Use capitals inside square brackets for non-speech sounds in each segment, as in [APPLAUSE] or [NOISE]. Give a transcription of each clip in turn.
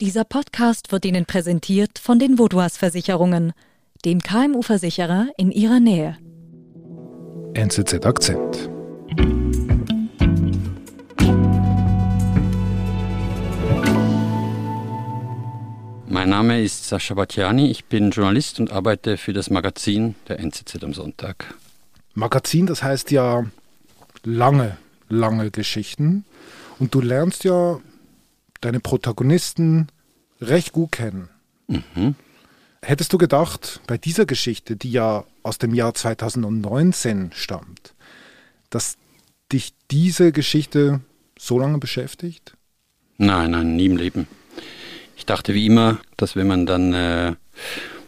Dieser Podcast wird Ihnen präsentiert von den Vodouas Versicherungen, dem KMU-Versicherer in Ihrer Nähe. NZZ Akzent. Mein Name ist Sascha Batjani, ich bin Journalist und arbeite für das Magazin der NZZ am Sonntag. Magazin, das heißt ja lange, lange Geschichten. Und du lernst ja deine Protagonisten recht gut kennen. Mhm. Hättest du gedacht, bei dieser Geschichte, die ja aus dem Jahr 2019 stammt, dass dich diese Geschichte so lange beschäftigt? Nein, nein, nie im Leben. Ich dachte wie immer, dass wenn man dann äh,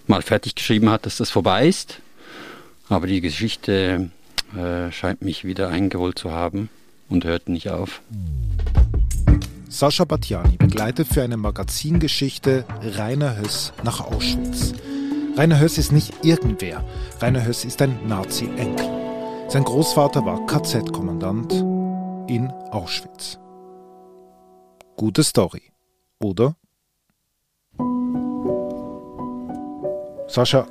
mal fertig geschrieben hat, dass das vorbei ist. Aber die Geschichte äh, scheint mich wieder eingeholt zu haben und hört nicht auf. Sascha Batjani begleitet für eine Magazingeschichte Rainer Höss nach Auschwitz. Rainer Höss ist nicht irgendwer. Rainer Höss ist ein Nazi-Enkel. Sein Großvater war KZ-Kommandant in Auschwitz. Gute Story, oder? Sascha,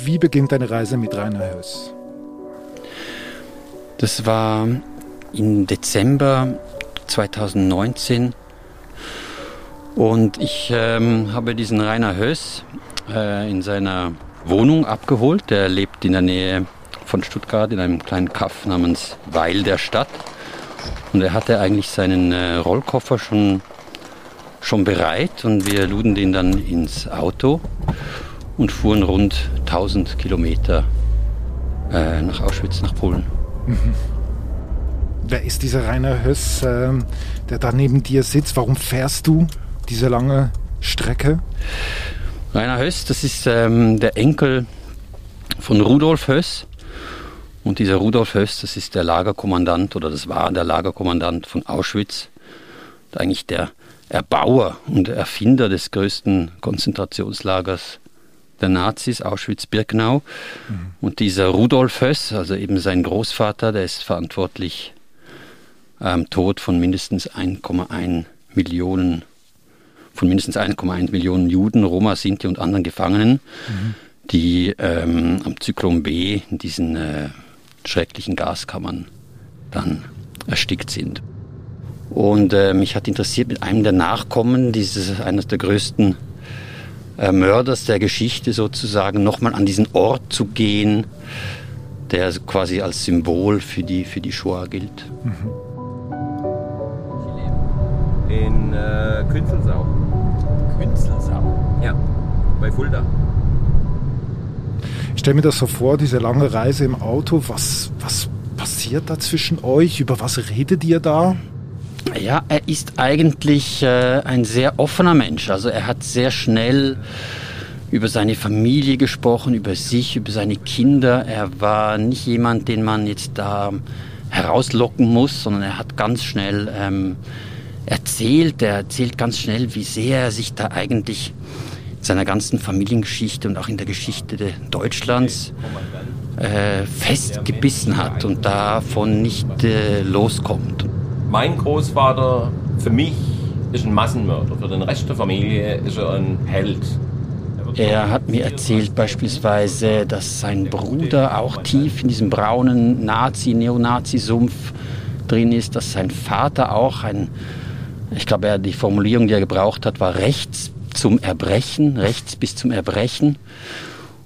wie beginnt deine Reise mit Rainer Höss? Das war im Dezember 2019. Und ich ähm, habe diesen Rainer Höss äh, in seiner Wohnung abgeholt. Der lebt in der Nähe von Stuttgart in einem kleinen Kaff namens Weil der Stadt. Und er hatte eigentlich seinen äh, Rollkoffer schon, schon bereit und wir luden den dann ins Auto und fuhren rund 1000 Kilometer äh, nach Auschwitz, nach Polen. Mhm. Wer ist dieser Rainer Höss, äh, der da neben dir sitzt? Warum fährst du diese lange Strecke? Rainer Höss, das ist ähm, der Enkel von Rudolf Höss. Und dieser Rudolf Höss, das ist der Lagerkommandant oder das war der Lagerkommandant von Auschwitz. Eigentlich der Erbauer und Erfinder des größten Konzentrationslagers der Nazis, Auschwitz-Birkenau. Mhm. Und dieser Rudolf Höss, also eben sein Großvater, der ist verantwortlich ähm, Tod von mindestens 1,1 Millionen von mindestens 1,1 Millionen Juden, Roma, Sinti und anderen Gefangenen, mhm. die ähm, am Zyklon B in diesen äh, schrecklichen Gaskammern dann erstickt sind. Und äh, mich hat interessiert, mit einem der Nachkommen dieses eines der größten äh, Mörders der Geschichte sozusagen nochmal an diesen Ort zu gehen, der quasi als Symbol für die, für die Shoah gilt. Mhm in äh, Künzelsau. Künzelsau? Ja, bei Fulda. Ich stelle mir das so vor, diese lange Reise im Auto. Was, was passiert da zwischen euch? Über was redet ihr da? Ja, er ist eigentlich äh, ein sehr offener Mensch. Also er hat sehr schnell über seine Familie gesprochen, über sich, über seine Kinder. Er war nicht jemand, den man jetzt da herauslocken muss, sondern er hat ganz schnell ähm, erzählt. Er erzählt ganz schnell, wie sehr er sich da eigentlich in seiner ganzen Familiengeschichte und auch in der Geschichte Deutschlands äh, festgebissen hat und davon nicht äh, loskommt. Mein Großvater für mich ist ein Massenmörder, für den Rest der Familie ist er ein Held. Er hat mir erzählt beispielsweise, dass sein Bruder auch tief in diesem braunen Nazi-Neonazi-Sumpf drin ist, dass sein Vater auch ein ich glaube, er, die Formulierung, die er gebraucht hat, war rechts zum Erbrechen, rechts bis zum Erbrechen.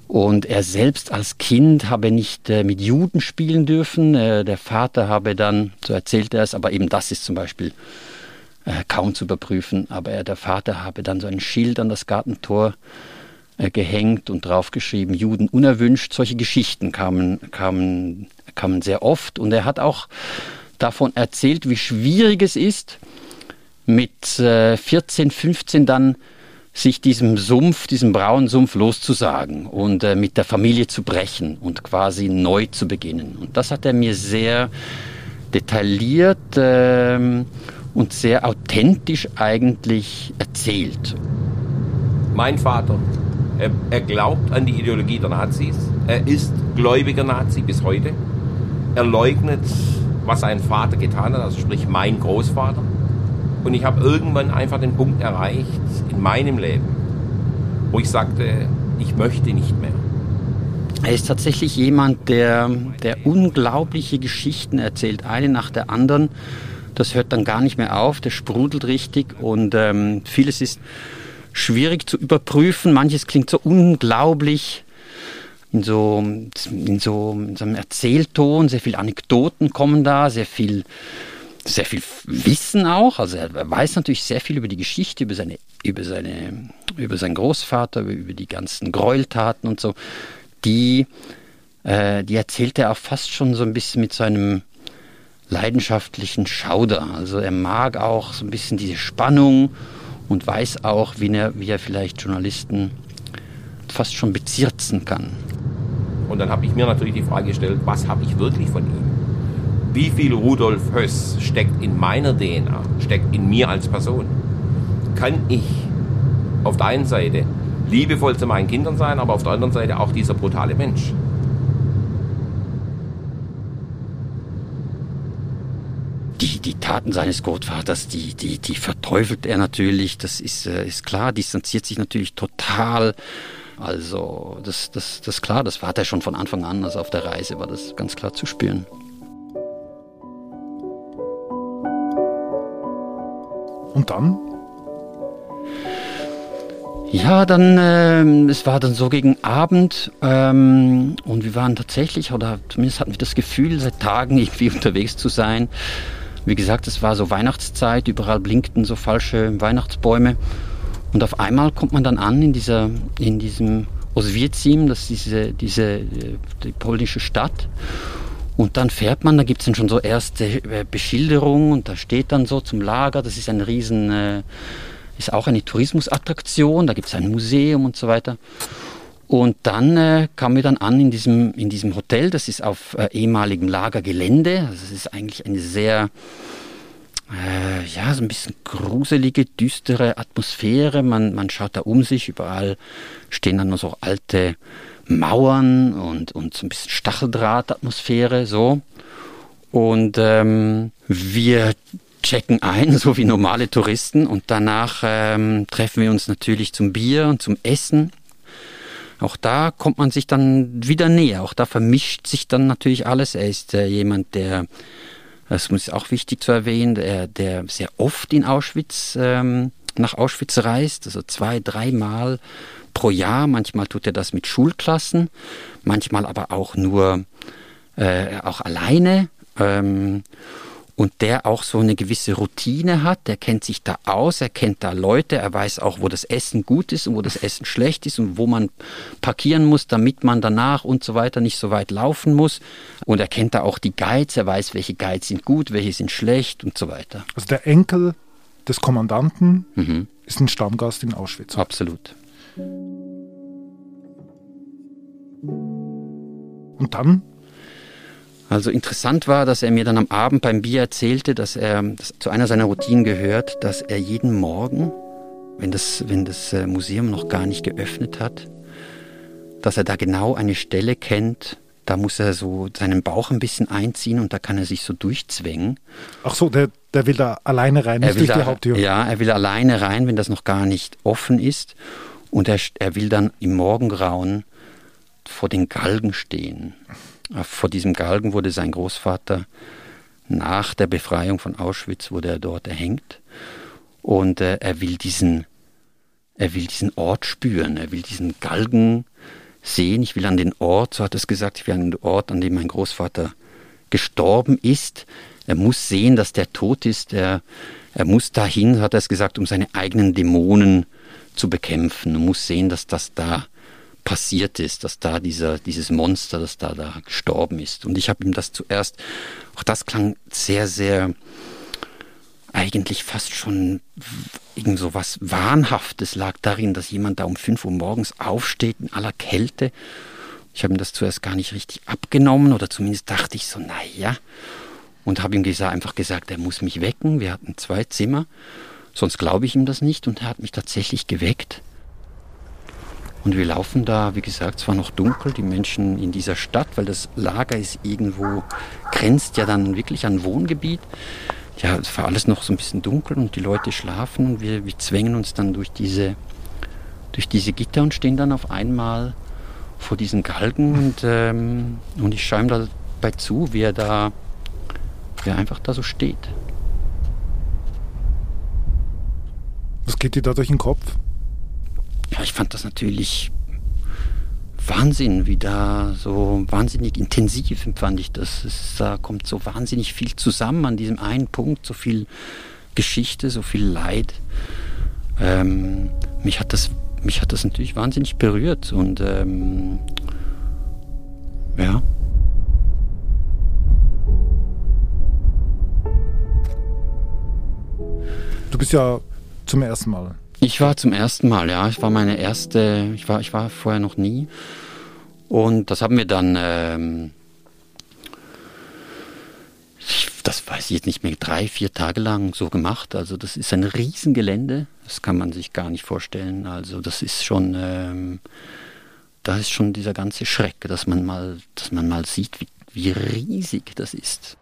Und er selbst als Kind habe nicht äh, mit Juden spielen dürfen. Äh, der Vater habe dann, so erzählt er es, aber eben das ist zum Beispiel äh, kaum zu überprüfen, aber er, der Vater habe dann so ein Schild an das Gartentor äh, gehängt und draufgeschrieben, Juden unerwünscht. Solche Geschichten kamen, kamen, kamen sehr oft. Und er hat auch davon erzählt, wie schwierig es ist, mit äh, 14, 15 dann sich diesem Sumpf, diesem braunen Sumpf loszusagen und äh, mit der Familie zu brechen und quasi neu zu beginnen. Und das hat er mir sehr detailliert ähm, und sehr authentisch eigentlich erzählt. Mein Vater, er, er glaubt an die Ideologie der Nazis. Er ist gläubiger Nazi bis heute. Er leugnet, was sein Vater getan hat, also sprich mein Großvater. Und ich habe irgendwann einfach den Punkt erreicht in meinem Leben, wo ich sagte, ich möchte nicht mehr. Er ist tatsächlich jemand, der, der unglaubliche Geschichten erzählt, eine nach der anderen. Das hört dann gar nicht mehr auf, der sprudelt richtig und ähm, vieles ist schwierig zu überprüfen. Manches klingt so unglaublich in so, in so, in so einem Erzählton. Sehr viele Anekdoten kommen da, sehr viel, sehr viel Wissen auch. Also er weiß natürlich sehr viel über die Geschichte, über seine, über seine, über seinen Großvater, über die ganzen Gräueltaten und so. Die, äh, die erzählt er auch fast schon so ein bisschen mit seinem leidenschaftlichen Schauder. Also er mag auch so ein bisschen diese Spannung und weiß auch, wie er, wie er vielleicht Journalisten fast schon bezirzen kann. Und dann habe ich mir natürlich die Frage gestellt, was habe ich wirklich von ihm? Wie viel Rudolf Höss steckt in meiner DNA, steckt in mir als Person? Kann ich auf der einen Seite liebevoll zu meinen Kindern sein, aber auf der anderen Seite auch dieser brutale Mensch? die, die Taten seines Großvaters, die, die, die verteufelt er natürlich, das ist, äh, ist klar, distanziert sich natürlich total. Also das, das, das ist klar, das war er schon von Anfang an, also auf der Reise war das ganz klar zu spüren. Und dann? Ja, dann, äh, es war dann so gegen Abend ähm, und wir waren tatsächlich, oder zumindest hatten wir das Gefühl, seit Tagen [LAUGHS] irgendwie unterwegs zu sein. Wie gesagt, es war so Weihnachtszeit, überall blinkten so falsche Weihnachtsbäume. Und auf einmal kommt man dann an in, dieser, in diesem Oswiecim, das ist diese, diese die polnische Stadt. Und dann fährt man, da gibt es dann schon so erste äh, Beschilderungen und da steht dann so zum Lager, das ist ein riesen, äh, ist auch eine Tourismusattraktion, da gibt es ein Museum und so weiter. Und dann äh, kamen wir dann an in diesem, in diesem Hotel, das ist auf äh, ehemaligem Lagergelände. Also es ist eigentlich eine sehr, äh, ja, so ein bisschen gruselige, düstere Atmosphäre. Man, man schaut da um sich, überall stehen dann nur so alte Mauern und, und so ein bisschen Stacheldrahtatmosphäre, so. Und ähm, wir checken ein, [LAUGHS] so wie normale Touristen, und danach ähm, treffen wir uns natürlich zum Bier und zum Essen. Auch da kommt man sich dann wieder näher. Auch da vermischt sich dann natürlich alles. Er ist äh, jemand, der, das muss auch wichtig zu erwähnen, der, der sehr oft in Auschwitz, ähm, nach Auschwitz reist, also zwei, dreimal pro Jahr. Manchmal tut er das mit Schulklassen, manchmal aber auch nur äh, auch alleine. Ähm, und der auch so eine gewisse Routine hat, der kennt sich da aus, er kennt da Leute, er weiß auch, wo das Essen gut ist und wo das Essen schlecht ist und wo man parkieren muss, damit man danach und so weiter nicht so weit laufen muss. Und er kennt da auch die Guides, er weiß, welche Guides sind gut, welche sind schlecht und so weiter. Also der Enkel des Kommandanten mhm. ist ein Stammgast in Auschwitz. Absolut. Und dann also interessant war, dass er mir dann am Abend beim Bier erzählte, dass er dass zu einer seiner Routinen gehört, dass er jeden Morgen, wenn das, wenn das äh, Museum noch gar nicht geöffnet hat, dass er da genau eine Stelle kennt, da muss er so seinen Bauch ein bisschen einziehen und da kann er sich so durchzwängen. Ach so, der, der will da alleine rein, nicht durch da, die Haupttür. Ja, er will alleine rein, wenn das noch gar nicht offen ist. Und er, er will dann im Morgengrauen vor den Galgen stehen. Vor diesem Galgen wurde sein Großvater nach der Befreiung von Auschwitz wurde er dort erhängt und äh, er will diesen er will diesen Ort spüren, er will diesen Galgen sehen, ich will an den Ort, so hat er es gesagt, ich will an den Ort, an dem mein Großvater gestorben ist. Er muss sehen, dass der tot ist, er, er muss dahin, hat er es gesagt, um seine eigenen Dämonen zu bekämpfen. Er muss sehen, dass das da passiert ist, dass da dieser, dieses Monster, das da, da gestorben ist. Und ich habe ihm das zuerst, auch das klang sehr, sehr, eigentlich fast schon irgend so was Wahnhaftes lag darin, dass jemand da um 5 Uhr morgens aufsteht in aller Kälte. Ich habe ihm das zuerst gar nicht richtig abgenommen oder zumindest dachte ich so, naja. Und habe ihm gesagt, einfach gesagt, er muss mich wecken. Wir hatten zwei Zimmer. Sonst glaube ich ihm das nicht und er hat mich tatsächlich geweckt. Und wir laufen da, wie gesagt, es war noch dunkel, die Menschen in dieser Stadt, weil das Lager ist irgendwo, grenzt ja dann wirklich an Wohngebiet. ja, es war alles noch so ein bisschen dunkel und die Leute schlafen und wir, wir zwängen uns dann durch diese, durch diese Gitter und stehen dann auf einmal vor diesen Galgen und, ähm, und ich schaue ihm dabei zu, wie er da, wie er einfach da so steht. Was geht dir da durch den Kopf? Ja, ich fand das natürlich Wahnsinn, wie da so wahnsinnig intensiv empfand ich das. Da kommt so wahnsinnig viel zusammen an diesem einen Punkt, so viel Geschichte, so viel Leid. Ähm, mich hat das, mich hat das natürlich wahnsinnig berührt und ähm, ja. Du bist ja zum ersten Mal ich war zum ersten Mal, ja. Ich war meine erste, ich war, ich war vorher noch nie. Und das haben wir dann, ähm, das weiß ich jetzt nicht mehr, drei, vier Tage lang so gemacht. Also das ist ein Riesengelände. Das kann man sich gar nicht vorstellen. Also das ist schon, ähm, da ist schon dieser ganze Schreck, dass man mal, dass man mal sieht, wie, wie riesig das ist.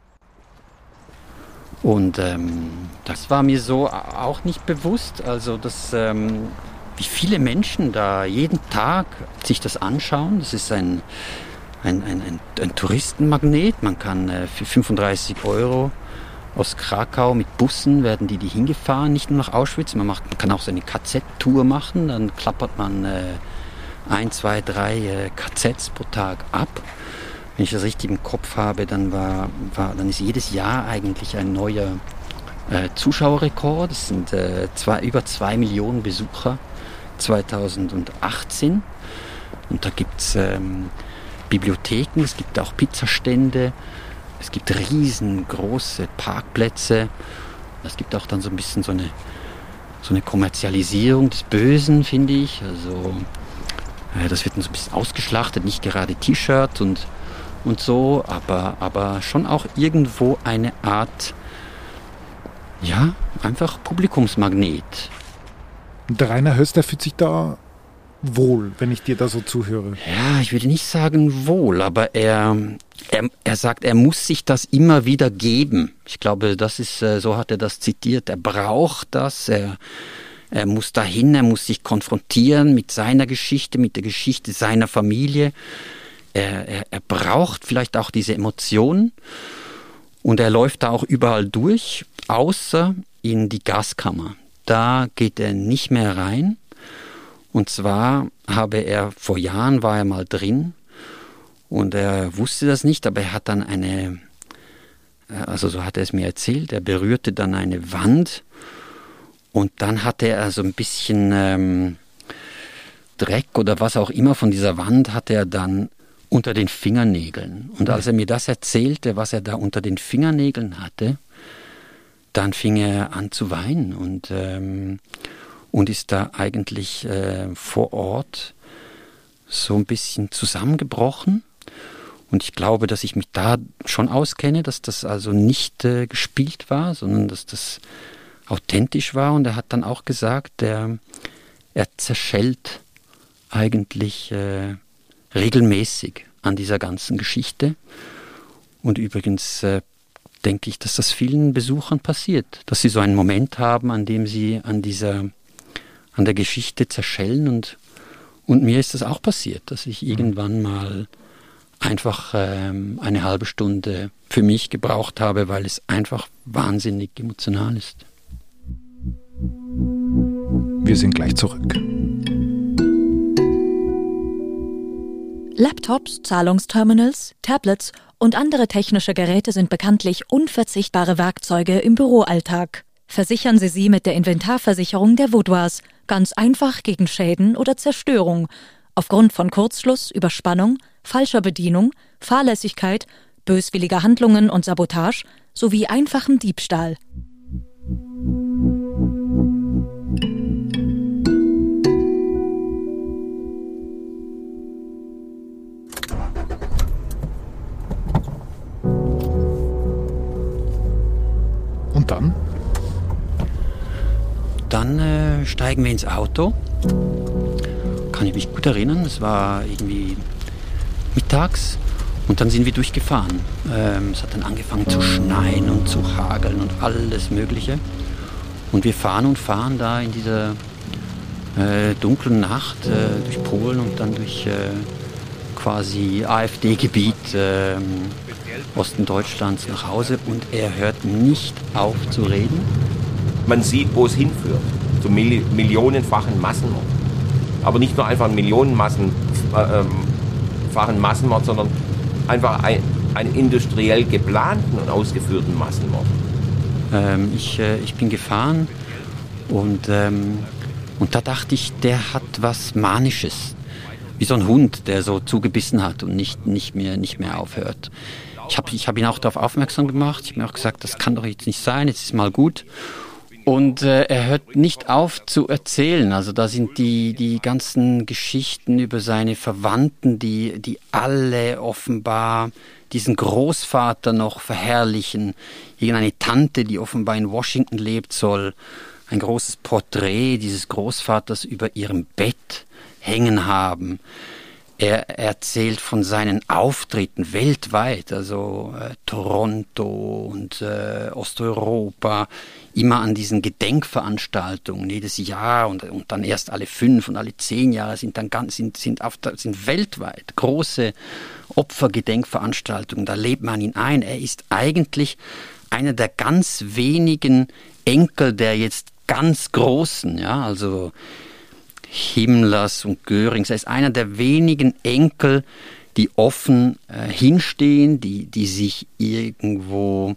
Und ähm, das war mir so auch nicht bewusst. Also, dass, ähm, wie viele Menschen da jeden Tag sich das anschauen. Das ist ein, ein, ein, ein, ein Touristenmagnet. Man kann äh, für 35 Euro aus Krakau mit Bussen werden die, die hingefahren, nicht nur nach Auschwitz. Man, macht, man kann auch so eine KZ-Tour machen. Dann klappert man äh, ein, zwei, drei äh, KZs pro Tag ab wenn ich das richtig im Kopf habe, dann war, war dann ist jedes Jahr eigentlich ein neuer äh, Zuschauerrekord. Es sind äh, zwei, über zwei Millionen Besucher 2018. Und da gibt es ähm, Bibliotheken, es gibt auch Pizzastände, es gibt riesengroße Parkplätze. Es gibt auch dann so ein bisschen so eine, so eine Kommerzialisierung des Bösen, finde ich. Also äh, das wird dann so ein bisschen ausgeschlachtet, nicht gerade T-Shirt und und so, aber, aber schon auch irgendwo eine Art, ja, einfach Publikumsmagnet. Der Rainer Höster fühlt sich da wohl, wenn ich dir da so zuhöre. Ja, ich würde nicht sagen wohl, aber er, er, er sagt, er muss sich das immer wieder geben. Ich glaube, das ist, äh, so hat er das zitiert. Er braucht das, er, er muss dahin, er muss sich konfrontieren mit seiner Geschichte, mit der Geschichte seiner Familie er, er, er braucht vielleicht auch diese Emotionen und er läuft da auch überall durch, außer in die Gaskammer. Da geht er nicht mehr rein. Und zwar habe er, vor Jahren war er mal drin und er wusste das nicht, aber er hat dann eine, also so hat er es mir erzählt, er berührte dann eine Wand und dann hatte er so ein bisschen ähm, Dreck oder was auch immer von dieser Wand hat er dann unter den Fingernägeln. Und als er mir das erzählte, was er da unter den Fingernägeln hatte, dann fing er an zu weinen und, ähm, und ist da eigentlich äh, vor Ort so ein bisschen zusammengebrochen. Und ich glaube, dass ich mich da schon auskenne, dass das also nicht äh, gespielt war, sondern dass das authentisch war. Und er hat dann auch gesagt, der, er zerschellt eigentlich äh, regelmäßig an dieser ganzen Geschichte. Und übrigens äh, denke ich, dass das vielen Besuchern passiert, dass sie so einen Moment haben, an dem sie an dieser, an der Geschichte zerschellen und, und mir ist das auch passiert, dass ich irgendwann mal einfach ähm, eine halbe Stunde für mich gebraucht habe, weil es einfach wahnsinnig emotional ist. Wir sind gleich zurück. Laptops, Zahlungsterminals, Tablets und andere technische Geräte sind bekanntlich unverzichtbare Werkzeuge im Büroalltag. Versichern Sie sie mit der Inventarversicherung der Vaudoise, ganz einfach gegen Schäden oder Zerstörung, aufgrund von Kurzschluss, Überspannung, falscher Bedienung, Fahrlässigkeit, böswilliger Handlungen und Sabotage sowie einfachem Diebstahl. Steigen wir ins Auto. Kann ich mich gut erinnern, es war irgendwie mittags Und dann sind wir durchgefahren. Ähm, es hat dann angefangen zu schneien und zu hageln und alles Mögliche. Und wir fahren und fahren da in dieser äh, dunklen Nacht äh, durch Polen und dann durch äh, quasi AfD-Gebiet ähm, Osten Deutschlands nach Hause und er hört nicht auf zu reden. Man sieht, wo es hinführt, zu Mil millionenfachen Massenmord. Aber nicht nur einfach millionenfachen äh, ähm, Massenmord, sondern einfach ein, einen industriell geplanten und ausgeführten Massenmord. Ähm, ich, äh, ich bin gefahren und, ähm, und da dachte ich, der hat was Manisches. Wie so ein Hund, der so zugebissen hat und nicht, nicht, mehr, nicht mehr aufhört. Ich habe ich hab ihn auch darauf aufmerksam gemacht. Ich habe mir auch gesagt, das kann doch jetzt nicht sein, jetzt ist mal gut. Und äh, er hört nicht auf zu erzählen. Also da sind die, die ganzen Geschichten über seine Verwandten, die, die alle offenbar diesen Großvater noch verherrlichen. Irgendeine Tante, die offenbar in Washington lebt, soll ein großes Porträt dieses Großvaters über ihrem Bett hängen haben. Er erzählt von seinen Auftritten weltweit, also äh, Toronto und äh, Osteuropa, immer an diesen Gedenkveranstaltungen jedes Jahr und, und dann erst alle fünf und alle zehn Jahre sind dann ganz sind sind, auf, sind weltweit große Opfergedenkveranstaltungen. Da lebt man ihn ein. Er ist eigentlich einer der ganz wenigen Enkel der jetzt ganz großen, ja, also Himmlers und Görings. Er ist einer der wenigen Enkel, die offen äh, hinstehen, die, die sich irgendwo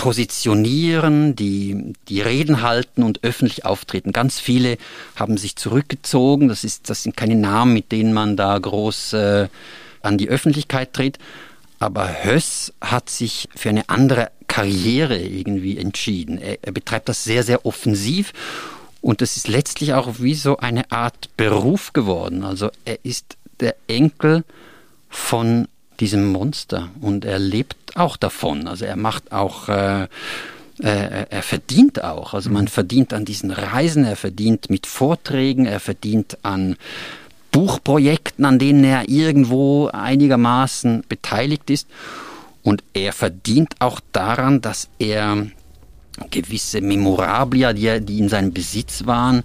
positionieren, die, die Reden halten und öffentlich auftreten. Ganz viele haben sich zurückgezogen. Das, ist, das sind keine Namen, mit denen man da groß äh, an die Öffentlichkeit tritt. Aber Höss hat sich für eine andere Karriere irgendwie entschieden. Er, er betreibt das sehr, sehr offensiv und das ist letztlich auch wie so eine Art Beruf geworden. Also er ist der Enkel von diesem Monster und er lebt auch davon. Also er macht auch, äh, äh, er verdient auch. Also man verdient an diesen Reisen, er verdient mit Vorträgen, er verdient an Buchprojekten, an denen er irgendwo einigermaßen beteiligt ist. Und er verdient auch daran, dass er gewisse Memorabilia, die, die in seinem Besitz waren,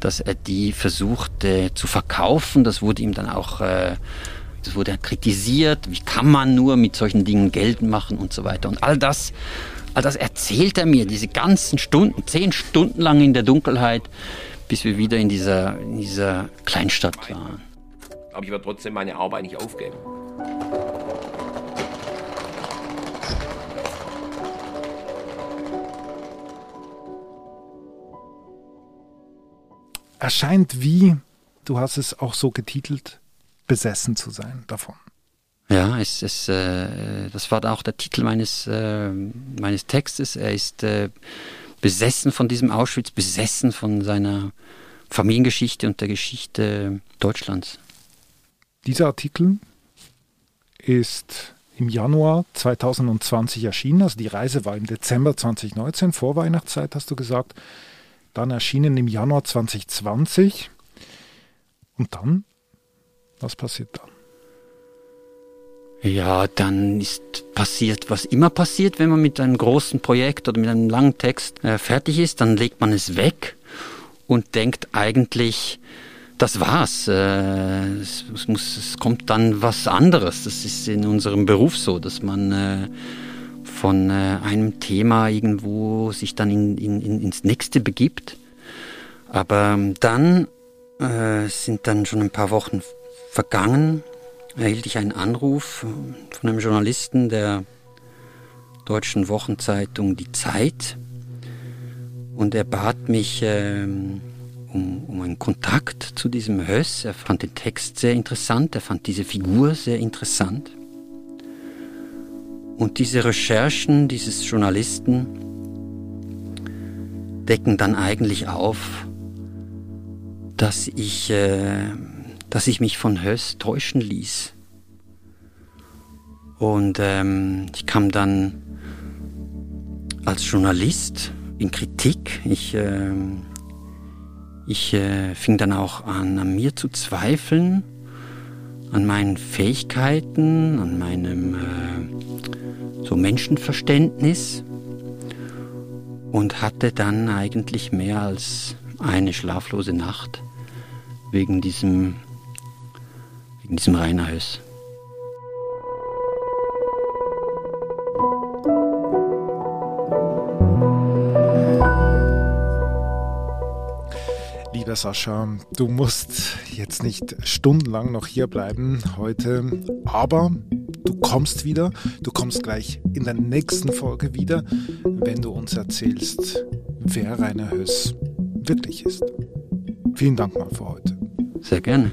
dass er die versuchte zu verkaufen. Das wurde ihm dann auch äh, das wurde kritisiert. Wie kann man nur mit solchen Dingen Geld machen und so weiter. Und all das, all das erzählt er mir, diese ganzen Stunden, zehn Stunden lang in der Dunkelheit, bis wir wieder in dieser, in dieser Kleinstadt waren. Aber ich werde trotzdem meine Arbeit nicht aufgeben. erscheint wie, du hast es auch so getitelt, besessen zu sein davon. Ja, es, es, äh, das war auch der Titel meines, äh, meines Textes. Er ist äh, besessen von diesem Auschwitz, besessen von seiner Familiengeschichte und der Geschichte Deutschlands. Dieser Artikel ist im Januar 2020 erschienen. Also die Reise war im Dezember 2019, vor Weihnachtszeit hast du gesagt dann erschienen im Januar 2020. Und dann? Was passiert dann? Ja, dann ist passiert, was immer passiert, wenn man mit einem großen Projekt oder mit einem langen Text äh, fertig ist, dann legt man es weg und denkt eigentlich, das war's. Äh, es, es, muss, es kommt dann was anderes. Das ist in unserem Beruf so, dass man äh, von äh, einem Thema irgendwo sich dann in, in, ins nächste begibt. Aber ähm, dann äh, sind dann schon ein paar Wochen vergangen, erhielt ich einen Anruf äh, von einem Journalisten der deutschen Wochenzeitung Die Zeit und er bat mich äh, um, um einen Kontakt zu diesem Höss. Er fand den Text sehr interessant, er fand diese Figur sehr interessant. Und diese Recherchen dieses Journalisten decken dann eigentlich auf, dass ich, äh, dass ich mich von Höss täuschen ließ. Und ähm, ich kam dann als Journalist in Kritik. Ich, äh, ich äh, fing dann auch an, an mir zu zweifeln an meinen Fähigkeiten, an meinem äh, so Menschenverständnis und hatte dann eigentlich mehr als eine schlaflose Nacht wegen diesem, wegen diesem Reinerhös. Lieber Sascha, du musst jetzt nicht stundenlang noch hier bleiben heute, aber du kommst wieder. Du kommst gleich in der nächsten Folge wieder, wenn du uns erzählst, wer Rainer Höss wirklich ist. Vielen Dank mal für heute. Sehr gerne.